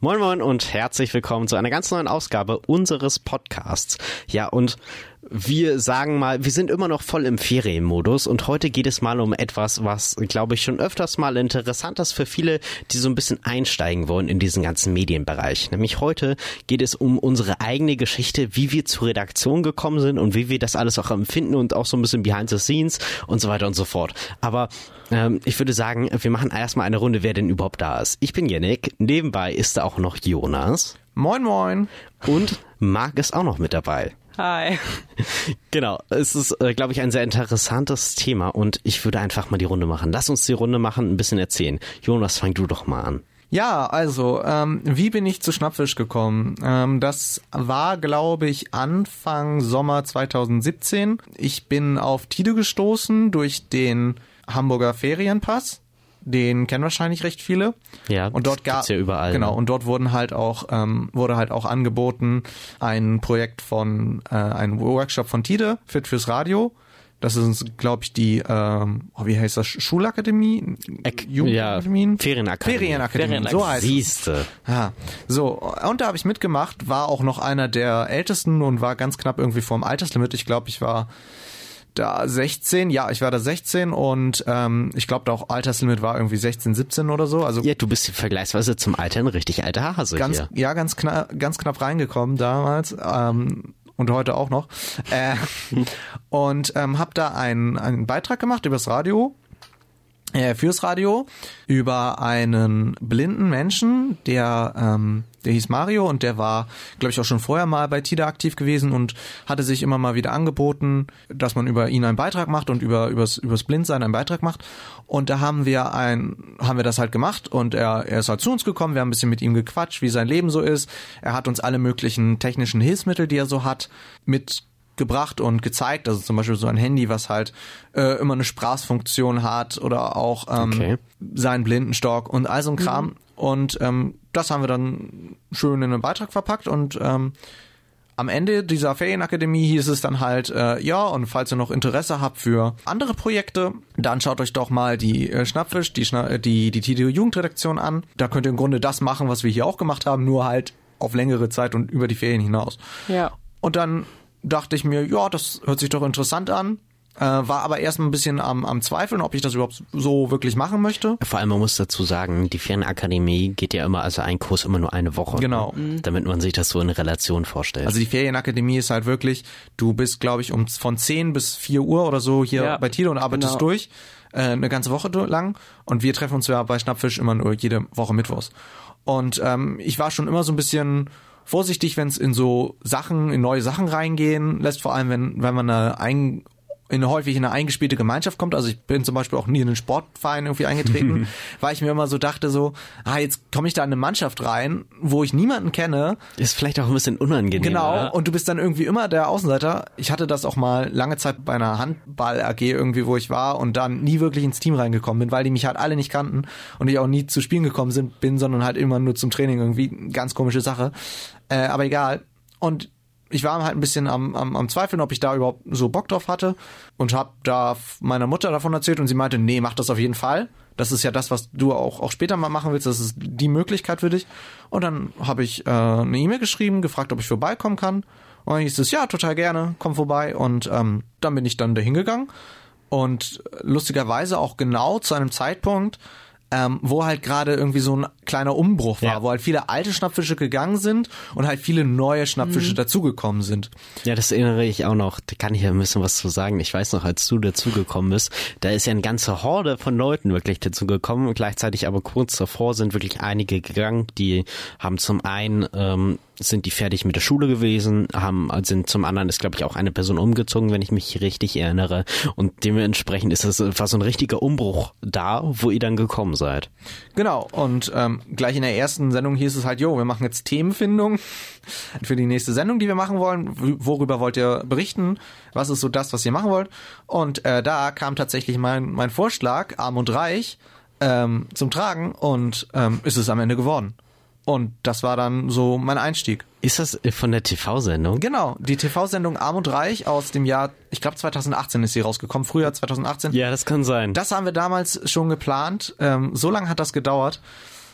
Moin Moin und herzlich willkommen zu einer ganz neuen Ausgabe unseres Podcasts. Ja, und wir sagen mal, wir sind immer noch voll im Ferienmodus und heute geht es mal um etwas, was, glaube ich, schon öfters mal interessant ist für viele, die so ein bisschen einsteigen wollen in diesen ganzen Medienbereich. Nämlich heute geht es um unsere eigene Geschichte, wie wir zur Redaktion gekommen sind und wie wir das alles auch empfinden und auch so ein bisschen behind the scenes und so weiter und so fort. Aber ähm, ich würde sagen, wir machen erstmal eine Runde, wer denn überhaupt da ist. Ich bin Yannick, nebenbei ist da auch noch Jonas. Moin Moin. Und Marc ist auch noch mit dabei. Hi. Genau, es ist, äh, glaube ich, ein sehr interessantes Thema und ich würde einfach mal die Runde machen. Lass uns die Runde machen, ein bisschen erzählen. Jonas, fang du doch mal an. Ja, also, ähm, wie bin ich zu Schnappfisch gekommen? Ähm, das war, glaube ich, Anfang Sommer 2017. Ich bin auf Tide gestoßen durch den Hamburger Ferienpass. Den kennen wahrscheinlich recht viele. Ja, und dort gab ja überall. Genau, und dort wurden halt auch ähm, wurde halt auch angeboten ein Projekt von äh, ein Workshop von Tide Fit fürs Radio. Das ist, glaube ich, die, ähm, oh, wie heißt das, Schulakademie? Ek Jugendakademien? Ja, Ferienakademie. Ferienakademie, so heißt es. Siehste. Ja, so, und da habe ich mitgemacht, war auch noch einer der Ältesten und war ganz knapp irgendwie vorm Alterslimit. Ich glaube, ich war da 16, ja, ich war da 16 und ähm, ich glaube, da auch Alterslimit war irgendwie 16, 17 oder so. Also Ja, du bist vergleichsweise zum Alter ein richtig alter Hase ganz, hier. ja, ganz knapp, ganz knapp reingekommen damals. Ähm, und heute auch noch. Äh, und ähm, habe da einen, einen Beitrag gemacht übers Radio fürs Radio über einen blinden Menschen, der ähm, der hieß Mario und der war, glaube ich, auch schon vorher mal bei TIDA aktiv gewesen und hatte sich immer mal wieder angeboten, dass man über ihn einen Beitrag macht und über übers, übers Blindsein einen Beitrag macht. Und da haben wir ein, haben wir das halt gemacht und er, er ist halt zu uns gekommen, wir haben ein bisschen mit ihm gequatscht, wie sein Leben so ist. Er hat uns alle möglichen technischen Hilfsmittel, die er so hat, mit gebracht und gezeigt. Also zum Beispiel so ein Handy, was halt äh, immer eine Sprachfunktion hat oder auch ähm, Okay. seinen Blindenstock und all so ein Kram. Und ähm, das haben wir dann schön in einen Beitrag verpackt und ähm, am Ende dieser Ferienakademie hieß es dann halt, äh, ja, und falls ihr noch Interesse habt für andere Projekte, dann schaut euch doch mal die äh, Schnappfisch, die, Schna die, die TDU Jugendredaktion an. Da könnt ihr im Grunde das machen, was wir hier auch gemacht haben, nur halt auf längere Zeit und über die Ferien hinaus. Ja. Und dann dachte ich mir, ja, das hört sich doch interessant an. Äh, war aber erst ein bisschen am, am Zweifeln, ob ich das überhaupt so wirklich machen möchte. Vor allem, man muss dazu sagen, die Ferienakademie geht ja immer, also ein Kurs immer nur eine Woche. Genau. Ne? Damit man sich das so in Relation vorstellt. Also die Ferienakademie ist halt wirklich, du bist, glaube ich, um von 10 bis 4 Uhr oder so hier Ja, bei Tilo und arbeitest genau. durch, äh, eine ganze Woche lang. Und wir treffen uns ja bei Schnappfisch immer nur jede Woche Mittwochs. Und ähm, ich war schon immer so ein bisschen vorsichtig, wenn es in so Sachen, in neue Sachen reingehen lässt, vor allem wenn, wenn man eine ein, in häufig in eine eingespielte Gemeinschaft kommt. Also ich bin zum Beispiel auch nie in einen Sportverein irgendwie eingetreten, weil ich mir immer so dachte so, ah, jetzt komme ich da in eine Mannschaft rein, wo ich niemanden kenne, ist vielleicht auch ein bisschen unangenehm. Genau, Oder? und du bist dann irgendwie immer der Außenseiter. Ich hatte das auch mal lange Zeit bei einer Handball-AG irgendwie, wo ich war und dann nie wirklich ins Team reingekommen bin, weil die mich halt alle nicht kannten und ich auch nie zu Spielen gekommen sind, bin, sondern halt immer nur zum Training irgendwie. Ganz komische Sache. Äh, aber egal. Und ich war halt ein bisschen am, am, am Zweifeln, ob ich da überhaupt so Bock drauf hatte und habe da meiner Mutter davon erzählt und sie meinte, nee, mach das auf jeden Fall. Das ist ja das, was du auch, auch später mal machen willst. Das ist die Möglichkeit für dich. Und dann habe ich äh, eine E-Mail geschrieben, gefragt, ob ich vorbeikommen kann. Und dann hieß es, ja, total gerne, komm vorbei. Und ähm, dann bin ich dann dahin gegangen. Und lustigerweise auch genau zu einem Zeitpunkt, ähm, wo halt gerade irgendwie so ein kleiner Umbruch war, Ja. wo halt viele alte Schnappfische gegangen sind und halt viele neue Schnappfische dazugekommen sind. Ja, das erinnere ich auch noch. Da kann ich ja ein bisschen was zu sagen. Ich weiß noch, als du dazugekommen bist, da ist ja eine ganze Horde von Leuten wirklich dazugekommen. Und gleichzeitig aber kurz davor sind wirklich einige gegangen, die haben zum einen ähm, sind die fertig mit der Schule gewesen, haben sind zum anderen ist glaube ich auch eine Person umgezogen, wenn ich mich richtig erinnere. Und dementsprechend ist das war so ein richtiger Umbruch da, wo ihr dann gekommen seid. Genau, und ähm, gleich in der ersten Sendung hieß es halt, jo, wir machen jetzt Themenfindung für die nächste Sendung, die wir machen wollen. Worüber wollt ihr berichten? Was ist so das, was ihr machen wollt? Und äh, da kam tatsächlich mein, mein Vorschlag, Arm und Reich, ähm, zum Tragen und ähm, ist es am Ende geworden. Und das war dann so mein Einstieg. Ist das von der TV-Sendung? Genau, die TV-Sendung Arm und Reich aus dem Jahr, ich glaube 2018 ist sie rausgekommen, Frühjahr 2018. Ja, das kann sein. Das haben wir damals schon geplant. Ähm, so lange hat das gedauert.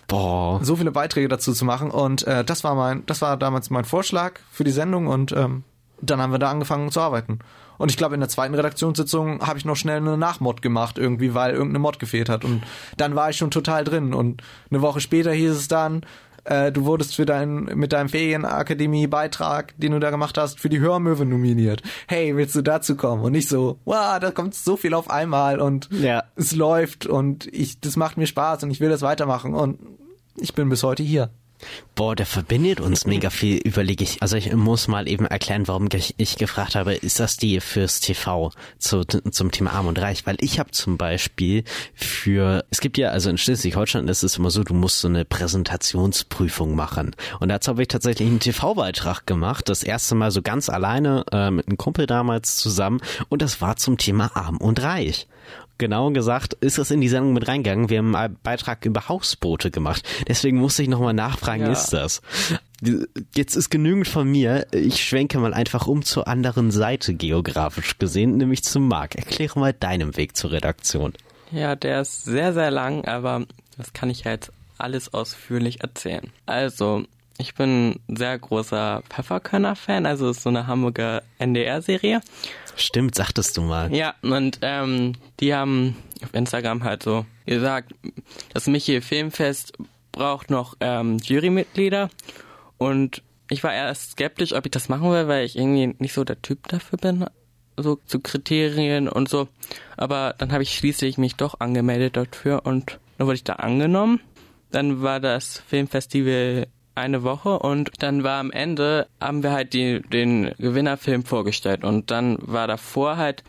Boah. so viele Beiträge dazu zu machen. Und äh, das war mein, das war damals mein Vorschlag für die Sendung und ähm, dann haben wir da angefangen zu arbeiten. Und ich glaube, in der zweiten Redaktionssitzung habe ich noch schnell eine Nachmod gemacht, irgendwie, weil irgendeine Mod gefehlt hat. Und dann war ich schon total drin. Und eine Woche später hieß es dann, äh, du wurdest für dein, mit deinem Ferienakademie-Beitrag, den du da gemacht hast, für die Hörmöwe nominiert. Hey, willst du dazu kommen? Und nicht so, wow, da kommt so viel auf einmal und Ja. es läuft und ich, das macht mir Spaß und ich will das weitermachen. Und ich bin bis heute hier. Boah, der verbindet uns mega viel, überlege ich. Also ich muss mal eben erklären, warum ich, ich gefragt habe, ist das die fürs TV zu, zum Thema Arm und Reich? Weil ich habe zum Beispiel für, es gibt ja, also in Schleswig-Holstein ist es immer so, du musst so eine Präsentationsprüfung machen. Und dazu habe ich tatsächlich einen TV-Beitrag gemacht, das erste Mal so ganz alleine äh, mit einem Kumpel damals zusammen. Und das war zum Thema Arm und Reich. Genau gesagt, ist es in die Sendung mit reingegangen. Wir haben einen Beitrag über Hausboote gemacht. Deswegen musste ich nochmal nachfragen, Ja. ist das? Jetzt ist genügend von mir. Ich schwenke mal einfach um zur anderen Seite geografisch gesehen, nämlich zum Marc. Erkläre mal deinen Weg zur Redaktion. Ja, der ist sehr, sehr lang, aber das kann ich jetzt alles ausführlich erzählen. Also, ich bin ein sehr großer Pfefferkörner-Fan, also ist so eine Hamburger NDR-Serie. Stimmt, sagtest du mal. Ja, und ähm, die haben auf Instagram halt so gesagt, das Michi Filmfest braucht noch ähm, Jurymitglieder und ich war erst skeptisch, ob ich das machen will, weil ich irgendwie nicht so der Typ dafür bin, so zu Kriterien und so. Aber dann habe ich schließlich mich doch angemeldet dafür und dann wurde ich da angenommen. Dann war das Filmfestival eine Woche und dann war am Ende, haben wir halt die, den Gewinnerfilm vorgestellt und dann war davor halt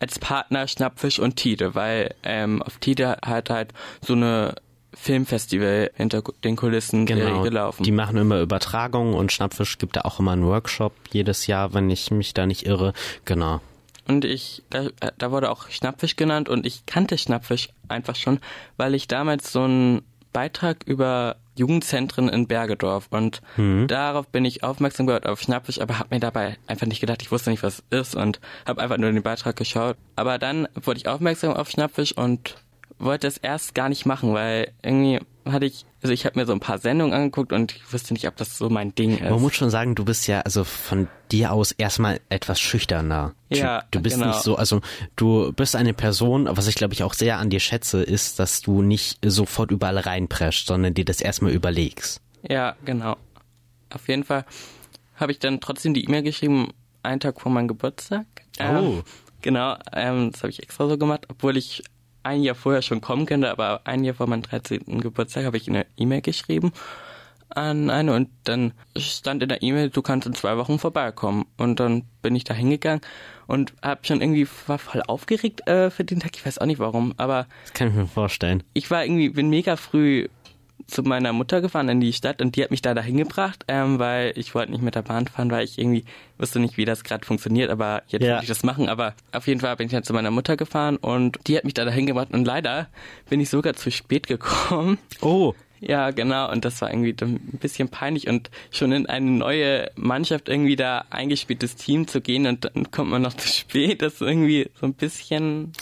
als Partner Schnappfisch und Tide, weil ähm, auf Tide hat halt so eine Filmfestival hinter den Kulissen Genau. gelaufen. Die machen immer Übertragungen und Schnappfisch gibt da auch immer einen Workshop jedes Jahr, wenn ich mich da nicht irre. Genau. Und ich, da, da wurde auch Schnappfisch genannt und ich kannte Schnappfisch einfach schon, weil ich damals so einen Beitrag über Jugendzentren in Bergedorf. Und darauf bin ich aufmerksam geworden auf Schnappfisch, aber habe mir dabei einfach nicht gedacht, ich wusste nicht, was es ist und habe einfach nur den Beitrag geschaut. Aber dann wurde ich aufmerksam auf Schnappfisch und wollte es erst gar nicht machen, weil irgendwie hatte ich, also ich habe mir so ein paar Sendungen angeguckt und ich wusste nicht, ob das so mein Ding ist. Man muss schon sagen, du bist ja also von dir aus erstmal etwas schüchterner. Typ. Ja, Du bist genau. nicht so, also du bist eine Person, was ich glaube ich auch sehr an dir schätze, ist, dass du nicht sofort überall reinprescht, sondern dir das erstmal überlegst. Ja, genau. Auf jeden Fall habe ich dann trotzdem die E-Mail geschrieben, einen Tag vor meinem Geburtstag. Oh. Genau, ähm, das habe ich extra so gemacht, obwohl ich ein Jahr vorher schon kommen könnte, aber ein Jahr vor meinem 13. Geburtstag habe ich eine E-Mail geschrieben an eine und dann stand in der E-Mail, du kannst in zwei Wochen vorbeikommen. Und dann bin ich da hingegangen und hab schon irgendwie, war voll aufgeregt äh, für den Tag, ich weiß auch nicht warum, aber Das kann ich mir vorstellen. ich war irgendwie, bin mega früh zu meiner Mutter gefahren in die Stadt und die hat mich da dahin gebracht, ähm, weil ich wollte nicht mit der Bahn fahren, weil ich irgendwie wusste nicht, wie das gerade funktioniert, aber jetzt Ja. wollte ich das machen. Aber auf jeden Fall bin ich dann zu meiner Mutter gefahren und die hat mich da dahin gebracht und leider bin ich sogar zu spät gekommen. Oh, Ja, genau. Und das war irgendwie dann ein bisschen peinlich und schon in eine neue Mannschaft irgendwie da eingespieltes Team zu gehen und dann kommt man noch zu spät. Das ist irgendwie so ein bisschen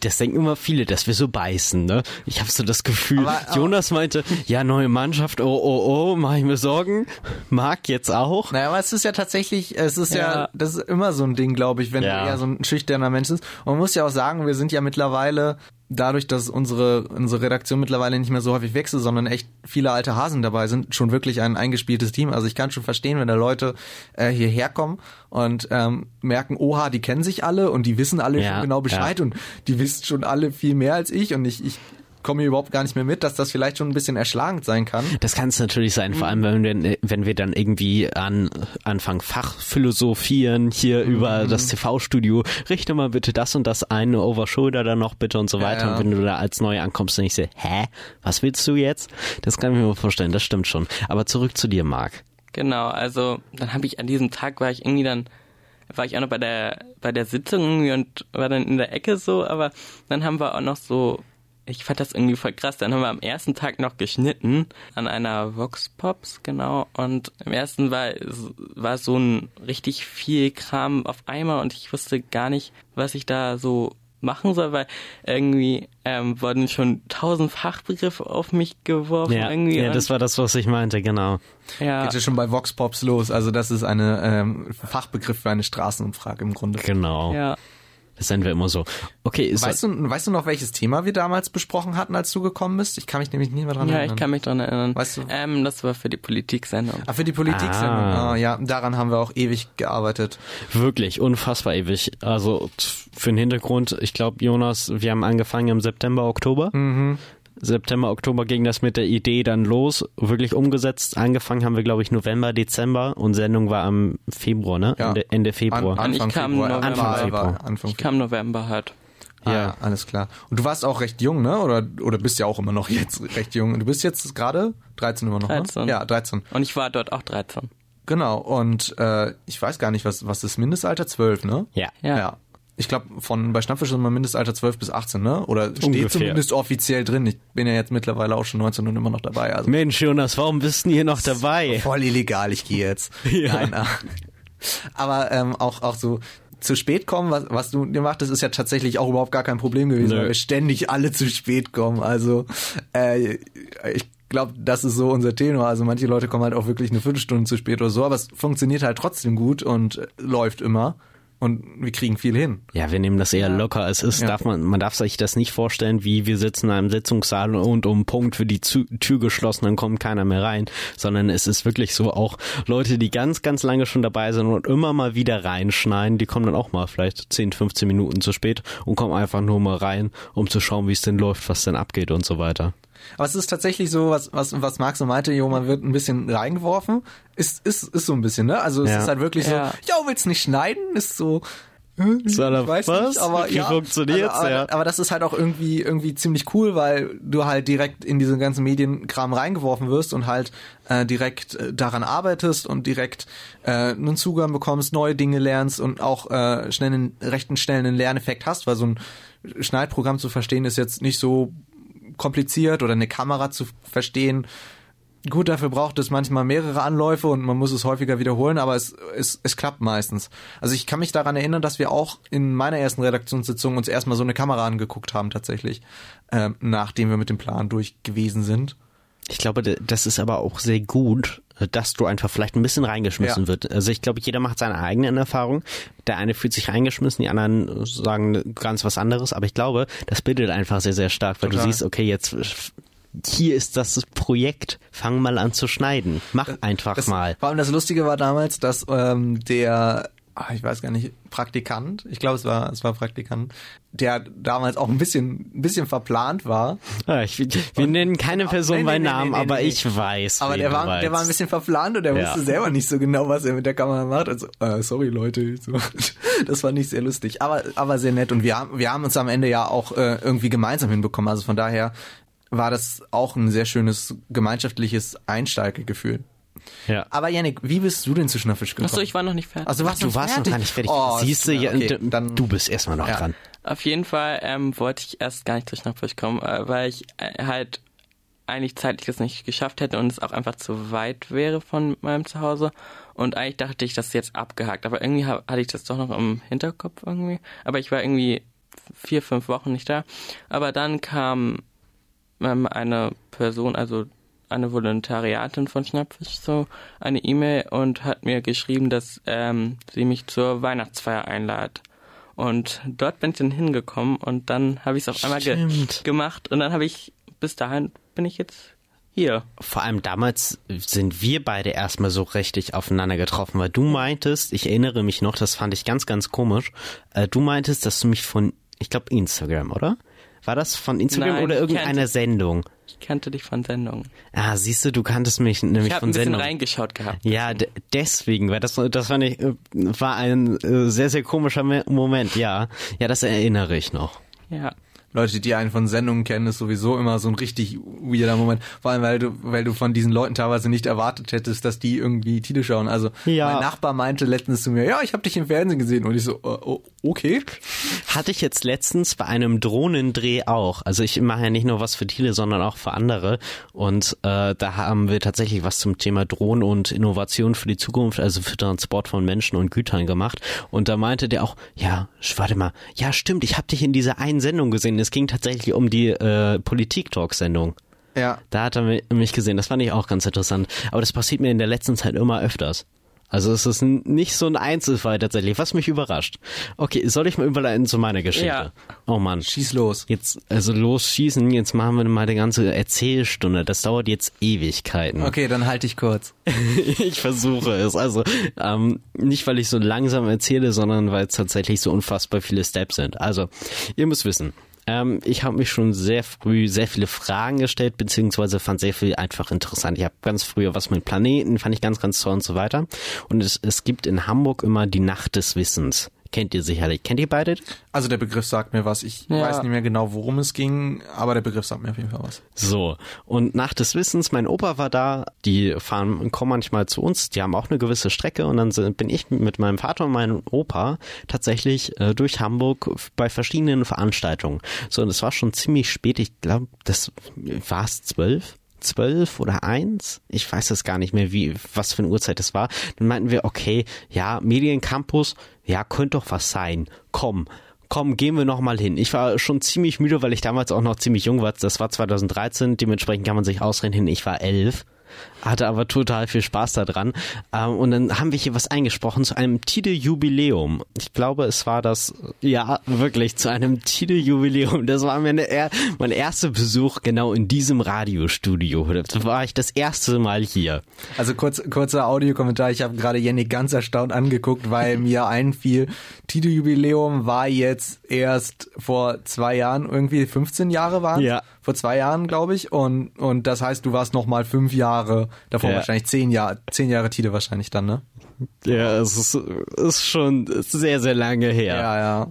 Das denken immer viele, dass wir so beißen, ne? Ich habe so das Gefühl, Aber- aber- Jonas meinte, ja, neue Mannschaft, oh, oh, oh, mach ich mir Sorgen. Marc jetzt auch. Naja, aber es ist ja tatsächlich, es ist ja, Ja. das ist immer so ein Ding, glaube ich, wenn Ja. du eher so ein schüchterner Mensch bist. Und man muss ja auch sagen, wir sind ja mittlerweile, dadurch, dass unsere, unsere Redaktion mittlerweile nicht mehr so häufig wechselt, sondern echt viele alte Hasen dabei sind, schon wirklich ein eingespieltes Team. Also ich kann schon verstehen, wenn da Leute äh, hierher kommen und ähm, merken, oha, die kennen sich alle und die wissen alle Ja, schon genau Bescheid und die wissen schon alle viel mehr als ich und ich, ich komme hier überhaupt gar nicht mehr mit, dass das vielleicht schon ein bisschen erschlagend sein kann. Das kann es natürlich sein, vor allem wenn wir, wenn wir dann irgendwie an anfangen Fachphilosophieren hier Mhm. über das TV-Studio, richte mal bitte das und das ein, over shoulder dann noch bitte und so weiter. ja. Und wenn du da als neu ankommst und ich sehe, hä, was willst du jetzt? Das kann ich mir mal vorstellen, das stimmt schon. Aber zurück zu dir, Marc. Genau, also dann habe ich an diesem Tag war ich irgendwie dann war ich auch noch bei der bei der Sitzung irgendwie und war dann in der Ecke so, aber dann haben wir auch noch so ich fand das irgendwie voll krass. Dann haben wir am ersten Tag noch geschnitten an einer Vox Pops, genau. Und im ersten war, war so ein richtig viel Kram auf einmal und ich wusste gar nicht, was ich da so machen soll, weil irgendwie ähm, wurden schon tausend Fachbegriffe auf mich geworfen. Ja, irgendwie ja, das war das, was ich meinte, genau. ja, Geht ja schon bei Vox Pops los. Also das ist eine ähm, Fachbegriff für eine Straßenumfrage im Grunde. Genau. ja. Das nennen wir immer so. Okay, ist Weißt du, weißt du noch, welches Thema wir damals besprochen hatten, als du gekommen bist? Ich kann mich nämlich nicht mehr dran ja, erinnern. ich kann mich dran erinnern. Weißt du- Ähm, das war für die Politik-Sendung. Ah, für die Politik Ah. ah. ja, daran haben wir auch ewig gearbeitet. wirklich unfassbar ewig. Also für den Hintergrund, ich glaube, Jonas, wir haben angefangen im September, Oktober. Mhm. September, Oktober ging das mit der Idee dann los, wirklich umgesetzt. Angefangen haben wir, glaube ich, November, Dezember und Sendung war am Februar, ne? Ja. Ende, Ende Februar. An, Und ich Anfang kam Februar. November. Anfang Anfang Februar. Februar. Anfang Ich kam November halt. Ah, Ja. ja, alles klar. Und du warst auch recht jung, ne? Oder oder bist ja auch immer noch jetzt recht jung. Du bist jetzt gerade 13 immer noch, 13. ne? Ja, 13. Und ich war dort auch 13. Genau. Und äh, ich weiß gar nicht, was was ist Mindestalter 12, ne? Ja. Ja. Ich glaube, von bei Schnappfisch ist immer Mindestalter 12 bis 18, ne? Oder steht Ungefähr. zumindest offiziell drin. Ich bin ja jetzt mittlerweile auch schon 19 und immer noch dabei. Also Mensch, Jonas, warum bist du hier noch dabei? voll illegal, ich gehe jetzt. Ja. Nein, ah. aber ähm, auch auch so zu spät kommen, was, was du gemacht hast, ist ja tatsächlich auch überhaupt gar kein Problem gewesen, Nö. weil wir ständig alle zu spät kommen. Also äh, ich glaube, das ist so unser Tenor. Also manche Leute kommen halt auch wirklich eine Viertelstunde zu spät oder so, aber es funktioniert halt trotzdem gut und äh, läuft immer. Und wir kriegen viel hin. Ja, wir nehmen das eher locker. Es ist, Ja. darf man, man darf sich das nicht vorstellen, wie wir sitzen in einem Sitzungssaal und um Punkt für die Tür geschlossen, dann kommt keiner mehr rein, sondern es ist wirklich so auch Leute, die ganz, ganz lange schon dabei sind und immer mal wieder reinschneiden, die kommen dann auch mal vielleicht 10, 15 Minuten zu spät und kommen einfach nur mal rein, um zu schauen, wie es denn läuft, was denn abgeht und so weiter. Aber es ist tatsächlich so, was, was, was Max so meinte, jo, man wird ein bisschen reingeworfen. Ist, ist, ist so ein bisschen, ne? Also es Ja. ist halt wirklich Ja. so, jo, willst nicht schneiden? Ist so, er- ich weiß was? nicht, aber Wie ja. funktioniert's, also, aber, ja? aber das ist halt auch irgendwie, irgendwie ziemlich cool, weil du halt direkt in diesen ganzen Medienkram reingeworfen wirst und halt äh, direkt äh, daran arbeitest und direkt äh, einen Zugang bekommst, neue Dinge lernst und auch äh, schnell einen, recht einen schnellen Lerneffekt hast, weil so ein Schneidprogramm zu verstehen ist jetzt nicht so kompliziert oder eine Kamera zu verstehen. Gut, dafür braucht es manchmal mehrere Anläufe und man muss es häufiger wiederholen, aber es, es, es klappt meistens. Also ich kann mich daran erinnern, dass wir auch in meiner ersten Redaktionssitzung uns erstmal so eine Kamera angeguckt haben tatsächlich, ähm, nachdem wir mit dem Plan durch gewesen sind. Ich glaube, das ist aber auch sehr gut, dass du einfach vielleicht ein bisschen reingeschmissen Ja. wird. Also ich glaube, jeder macht seine eigenen Erfahrungen. Der eine fühlt sich reingeschmissen, die anderen sagen ganz was anderes. Aber ich glaube, das bildet einfach sehr, sehr stark, weil du Total. siehst, okay, jetzt hier ist das Projekt, fang mal an zu schneiden. Mach einfach Das, mal. Vor allem das Lustige war damals, dass ähm, der, ah, ich weiß gar nicht, Praktikant, ich glaube es war, es war Praktikant, der damals auch ein bisschen, ein bisschen verplant war. Ah, ich, wir nennen keine Person Nee, bei nee, Namen, nee, aber ich weiß. Aber der war, der war ein bisschen verplant und er Ja. wusste selber nicht so genau, was er mit der Kamera macht. Also, äh, sorry Leute, das war nicht sehr lustig, aber aber sehr nett und wir haben wir haben uns am Ende ja auch äh, irgendwie gemeinsam hinbekommen. Also von daher war das auch ein sehr schönes gemeinschaftliches Einsteigegefühl. Ja. Aber Yannick, wie bist du denn zu Schnuffisch gekommen? Achso, ich war noch nicht fertig. also, warst Du warst noch gar nicht fertig. Oh, Siehst du, ja, okay, dann du bist erstmal noch Ja. dran. Auf jeden Fall ähm, wollte ich erst gar nicht durch Schnappfisch kommen, äh, weil ich äh, halt eigentlich zeitlich es nicht geschafft hätte und es auch einfach zu weit wäre von meinem Zuhause. Und eigentlich dachte ich, das ist jetzt abgehakt. Aber irgendwie hab, hatte ich das doch noch im Hinterkopf irgendwie. Aber ich war irgendwie vier, fünf Wochen nicht da. Aber dann kam ähm, eine Person, also eine Volontariatin von Schnappfisch, so eine E-Mail und hat mir geschrieben, dass ähm, sie mich zur Weihnachtsfeier einlädt. Und dort bin ich dann hingekommen und dann habe ich es auf einmal ge gemacht und dann habe ich, bis dahin bin ich jetzt hier. Vor allem damals sind wir beide erstmal so richtig aufeinander getroffen, weil du meintest, ich erinnere mich noch, das fand ich ganz, ganz komisch, äh, du meintest, dass du mich von, ich glaube Instagram, oder? War das von Instagram Nein, oder irgendeiner Sendung? Ich kannte dich von Sendungen. Ah, siehst du, du kanntest mich nämlich Ich habe von ein bisschen Sendung. reingeschaut gehabt. Ja, deswegen, weil das, das fand ich, äh, war ein äh, sehr, sehr komischer Me- Moment, ja. Ja, das erinnere ich noch. Ja. Leute, die einen von Sendungen kennen, ist sowieso immer so ein richtig weirder Moment. Vor allem, weil du, weil du von diesen Leuten teilweise nicht erwartet hättest, dass die irgendwie Tide schauen. Also Ja. mein Nachbar meinte letztens zu mir, ja, ich habe dich im Fernsehen gesehen. Und ich so, äh, oh, okay. Hatte ich jetzt letztens bei einem Drohnendreh auch. Also ich mache ja nicht nur was für Thiele, sondern auch für andere. Und äh, da haben wir tatsächlich was zum Thema Drohnen und Innovation für die Zukunft, also für Transport von Menschen und Gütern gemacht. Und da meinte der auch, ja, warte mal, ja stimmt, ich habe dich in dieser einen Sendung gesehen. Es ging tatsächlich um die äh, Politik-Talk-Sendung. Ja. Da hat er mi- mich gesehen. Das fand ich auch ganz interessant. Aber das passiert mir in der letzten Zeit immer öfters. Also es ist nicht so ein Einzelfall tatsächlich, was mich überrascht. Okay, soll ich mal überleiten zu meiner Geschichte? Ja. Oh Mann. Schieß los. Jetzt, also los schießen, jetzt machen wir mal die ganze Erzählstunde. Das dauert jetzt Ewigkeiten. Okay, dann halte ich kurz. Ich versuche es. Also ähm, nicht, weil ich so langsam erzähle, sondern weil es tatsächlich so unfassbar viele Steps sind. Also, ihr müsst wissen, ähm, ich habe mich schon sehr früh sehr viele Fragen gestellt, beziehungsweise fand sehr viel einfach interessant. Ich habe ganz früher was mit Planeten, fand ich ganz, ganz toll und so weiter. Und es, es gibt in Hamburg immer die Nacht des Wissens. Kennt ihr sicherlich. Kennt ihr beide? Also der Begriff sagt mir was. Ich Ja. weiß nicht mehr genau, worum es ging, aber der Begriff sagt mir auf jeden Fall was. So, und nach des Wissens, mein Opa war da, die fahren, kommen manchmal zu uns, die haben auch eine gewisse Strecke und dann sind, bin ich mit meinem Vater und meinem Opa tatsächlich äh, durch Hamburg bei verschiedenen Veranstaltungen. So, und es war schon ziemlich spät, ich glaube, das war es zwölf? Zwölf oder eins, ich weiß es gar nicht mehr, wie was für eine Uhrzeit das war. Dann meinten wir, okay, ja, Mediencampus, ja, könnte doch was sein. Komm, komm, gehen wir noch mal hin. Ich war schon ziemlich müde, weil ich damals auch noch ziemlich jung war. Das war 2013, dementsprechend kann man sich ausrechnen, ich war elf. Hatte aber total viel Spaß daran. Ähm, und dann haben wir hier was eingesprochen zu einem Tide-Jubiläum. Ich glaube, es war das, ja, wirklich, zu einem Tide-Jubiläum. Das war meine, mein erster Besuch genau in diesem Radiostudio. Da war ich das erste Mal hier. Also kurz, kurzer Audiokommentar. Ich habe gerade Jenny ganz erstaunt angeguckt, weil mir einfiel, Tito-Jubiläum war jetzt erst vor zwei Jahren, irgendwie 15 Jahre waren Ja. Vor zwei Jahren, glaube ich. Und, und das heißt, du warst noch mal fünf Jahre, davor Ja. wahrscheinlich zehn Jahre, zehn Jahre Tide wahrscheinlich dann, ne? Ja, es ist, ist schon sehr, sehr lange her. Ja, ja.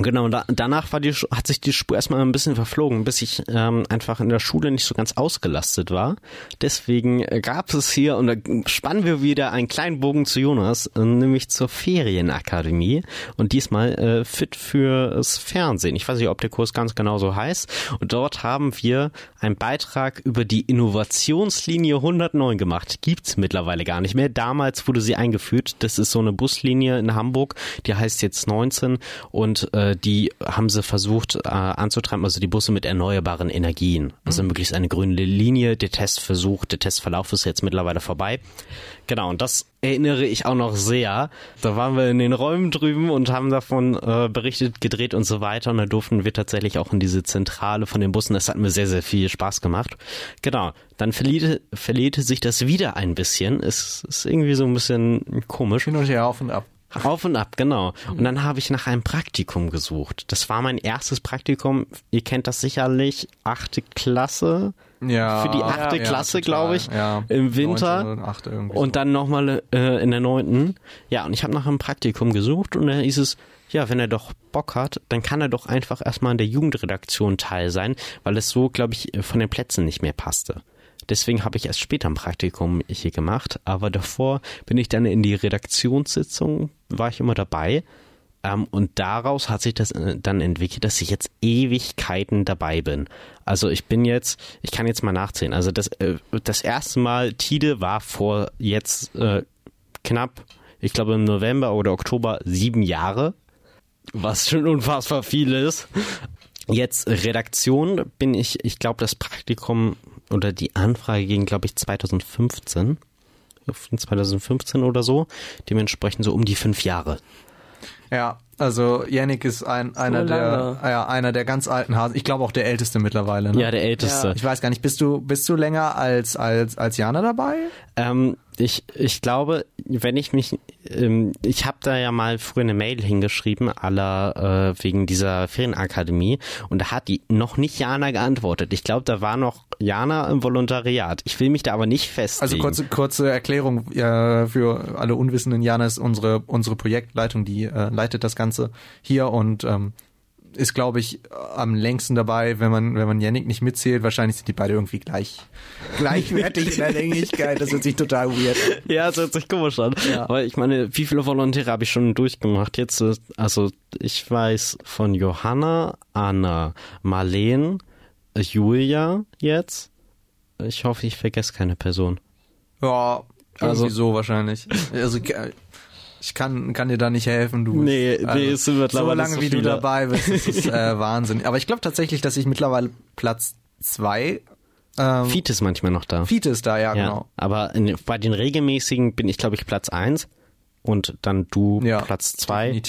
Genau, da, danach war die, hat sich die Spur erstmal ein bisschen verflogen, bis ich ähm, einfach in der Schule nicht so ganz ausgelastet war. Deswegen äh, gab es hier, und da spannen wir wieder einen kleinen Bogen zu Jonas, äh, nämlich zur Ferienakademie und diesmal äh, fit fürs Fernsehen. Ich weiß nicht, ob der Kurs ganz genau so heißt. Und dort haben wir einen Beitrag über die Innovationslinie 109 gemacht. Gibt's mittlerweile gar nicht mehr. Damals wurde sie eingeführt. Das ist so eine Buslinie in Hamburg, die heißt jetzt 19 und äh, die haben sie versucht äh, anzutreiben, also die Busse mit erneuerbaren Energien. Also möglichst eine grüne Linie. Der Testversuch, der Testverlauf ist jetzt mittlerweile vorbei. Genau, und das erinnere ich auch noch sehr. Da waren wir in den Räumen drüben und haben davon äh, berichtet, gedreht und so weiter. Und da durften wir tatsächlich auch in diese Zentrale von den Bussen. Das hat mir sehr, sehr viel Spaß gemacht. Genau. Dann verlierte, verlierte sich das wieder ein bisschen. Es ist irgendwie so ein bisschen komisch. Hin und her, auf und ab. Auf und ab, genau. Und dann habe ich nach einem Praktikum gesucht. Das war mein erstes Praktikum. Ihr kennt das sicherlich. Achte Klasse. Ja. Für die achte ja, Klasse, total. glaube ich. Ja. Im Winter. Neunte, achte irgendwie Und dann nochmal äh, in der neunten. Ja, und ich habe nach einem Praktikum gesucht und da hieß es, ja, wenn er doch Bock hat, dann kann er doch einfach erstmal in der Jugendredaktion teil sein, weil es so, glaube ich, von den Plätzen nicht mehr passte. Deswegen habe ich erst später ein Praktikum hier gemacht, aber davor bin ich dann in die Redaktionssitzung, war ich immer dabei. Ähm, und daraus hat sich das äh, dann entwickelt, dass ich jetzt Ewigkeiten dabei bin. Also ich bin jetzt, ich kann jetzt mal nachzählen. Also das, äh, das erste Mal Tide war vor jetzt äh, knapp, ich glaube im November oder Oktober sieben Jahre, was schon unfassbar viel ist. Jetzt Redaktion bin ich, ich glaube das Praktikum oder die Anfrage ging, glaube ich, 2015. 2015 oder so. Dementsprechend so um die fünf Jahre. Ja, also Yannick ist ein, einer der, lange. ja, einer der ganz alten Hasen. Ich glaube auch der älteste mittlerweile. Ne? Ja, der älteste. Ich weiß gar nicht, bist du, bist du länger als, als, als Jana dabei? Ähm, ich, ich glaube, wenn ich mich, ähm, ich habe da ja mal früher eine Mail hingeschrieben, aller äh, wegen dieser Ferienakademie, und da hat die noch nicht Jana geantwortet. Ich glaube, da war noch Jana im Volontariat. Ich will mich da aber nicht Also festlegen. kurze, kurze Erklärung äh, für alle Unwissenden. Jana ist unsere, unsere Projektleitung, die äh, leitet das Ganze hier und ähm, ist, glaube ich, am längsten dabei, wenn man, wenn man Yannick nicht mitzählt. Wahrscheinlich sind die beide irgendwie gleich, gleichwertig in der Länglichkeit. Das hört sich total weird an. Ja, das hört sich komisch an. Ja. Aber ich meine, wie viele Volontäre habe ich schon durchgemacht? Jetzt, äh, also ich weiß von Johanna, Anna, Marleen, Julia jetzt. Ich hoffe, ich vergesse keine Person. Ja, Also- also so wahrscheinlich. Also ich kann, kann dir da nicht helfen. Du Nee, bist- nee, es sind so lange so wie du viele. dabei bist, das ist äh, Wahnsinn. Aber ich glaube tatsächlich, dass ich mittlerweile Platz zwei ähm, Fiete ist manchmal noch da. Fiete ist da, ja, ja, genau. aber in, bei den regelmäßigen bin ich, glaube ich, Platz eins und dann du Ja, Platz zwei.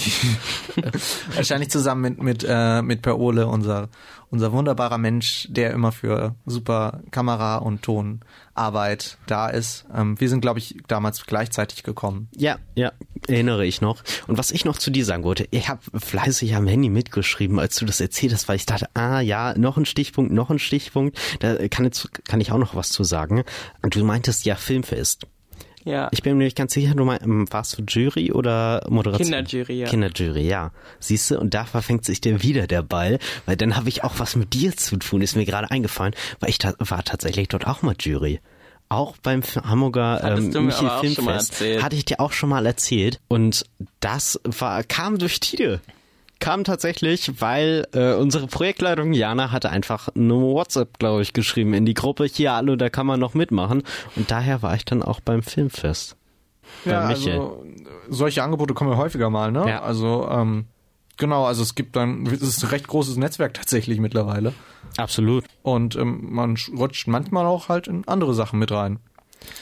Wahrscheinlich zusammen mit mit äh, mit Per Ole, unser unser wunderbarer Mensch, der immer für super Kamera und Tonarbeit da ist. Ähm, wir sind, glaube ich, damals gleichzeitig gekommen. Ja, ja, erinnere ich noch. Und was ich noch zu dir sagen wollte, ich habe fleißig am Handy mitgeschrieben, als du das erzählt hast, weil ich dachte, ah ja, noch ein Stichpunkt, noch ein Stichpunkt. Da kann, jetzt, kann ich auch noch was zu sagen. Und du meintest ja Filmfest. Ja. Ich bin mir nicht ganz sicher, du mein, ähm, warst du Jury oder Moderation? Kinderjury, ja. Kinderjury, ja. Siehst du, und da verfängt sich dir wieder der Ball, weil dann habe ich auch was mit dir zu tun, ist mir gerade eingefallen, weil ich ta war tatsächlich dort auch mal Jury. Auch beim Hamburger ähm, Michi Filmfest. Hatte ich dir auch schon mal erzählt. Und das war, kam durch Tide. Kam tatsächlich, weil äh, unsere Projektleitung Jana hatte einfach eine WhatsApp, glaube ich, geschrieben in die Gruppe. Hier, hallo, da kann man noch mitmachen. Und daher war ich dann auch beim Filmfest. Bei Ja, Michel. also solche Angebote kommen ja häufiger mal, ne? Ja. Also ähm, genau, also es gibt dann, es ist ein recht großes Netzwerk tatsächlich mittlerweile. Absolut. Und ähm, man sch- rutscht manchmal auch halt in andere Sachen mit rein.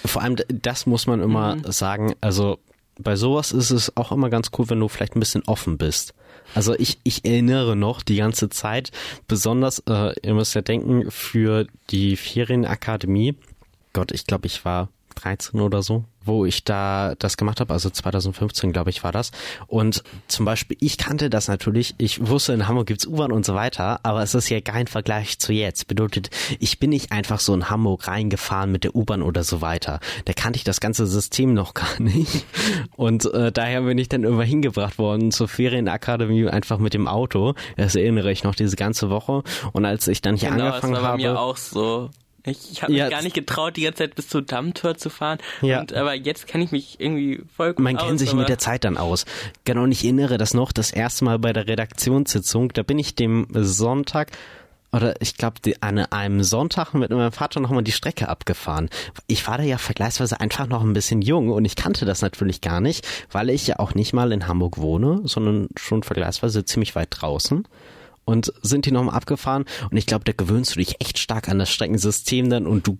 Vor allem, das muss man immer sagen, also bei sowas ist es auch immer ganz cool, wenn du vielleicht ein bisschen offen bist. Also ich, ich erinnere noch die ganze Zeit, besonders, äh, ihr müsst ja denken, für die Ferienakademie, Gott, ich glaube, ich war 13 oder so, wo ich da das gemacht habe, also 2015 glaube ich war das. Und zum Beispiel, ich kannte das natürlich, ich wusste, in Hamburg gibt's U-Bahn und so weiter, aber es ist ja kein Vergleich zu jetzt. Bedeutet, ich bin nicht einfach so in Hamburg reingefahren mit der U-Bahn oder so weiter. Da kannte ich das ganze System noch gar nicht. Und äh, daher bin ich dann immer hingebracht worden zur Ferienakademie einfach mit dem Auto. Das erinnere ich noch diese ganze Woche. Und als ich dann hier genau, angefangen das war bei mir auch so. Ich, ich habe mich Ja, gar nicht getraut, die ganze Zeit bis zur Dammtor zu fahren. Ja. Und, aber jetzt kann ich mich irgendwie voll gut Man aus, kennt sich mit der Zeit dann aus. Genau, und ich erinnere das noch, das erste Mal bei der Redaktionssitzung, da bin ich dem Sonntag oder ich glaube an einem Sonntag mit meinem Vater nochmal die Strecke abgefahren. Ich war da ja vergleichsweise einfach noch ein bisschen jung und ich kannte das natürlich gar nicht, weil ich ja auch nicht mal in Hamburg wohne, sondern schon vergleichsweise ziemlich weit draußen. Und sind die nochmal abgefahren und ich glaube, da gewöhnst du dich echt stark an das Streckensystem dann und du,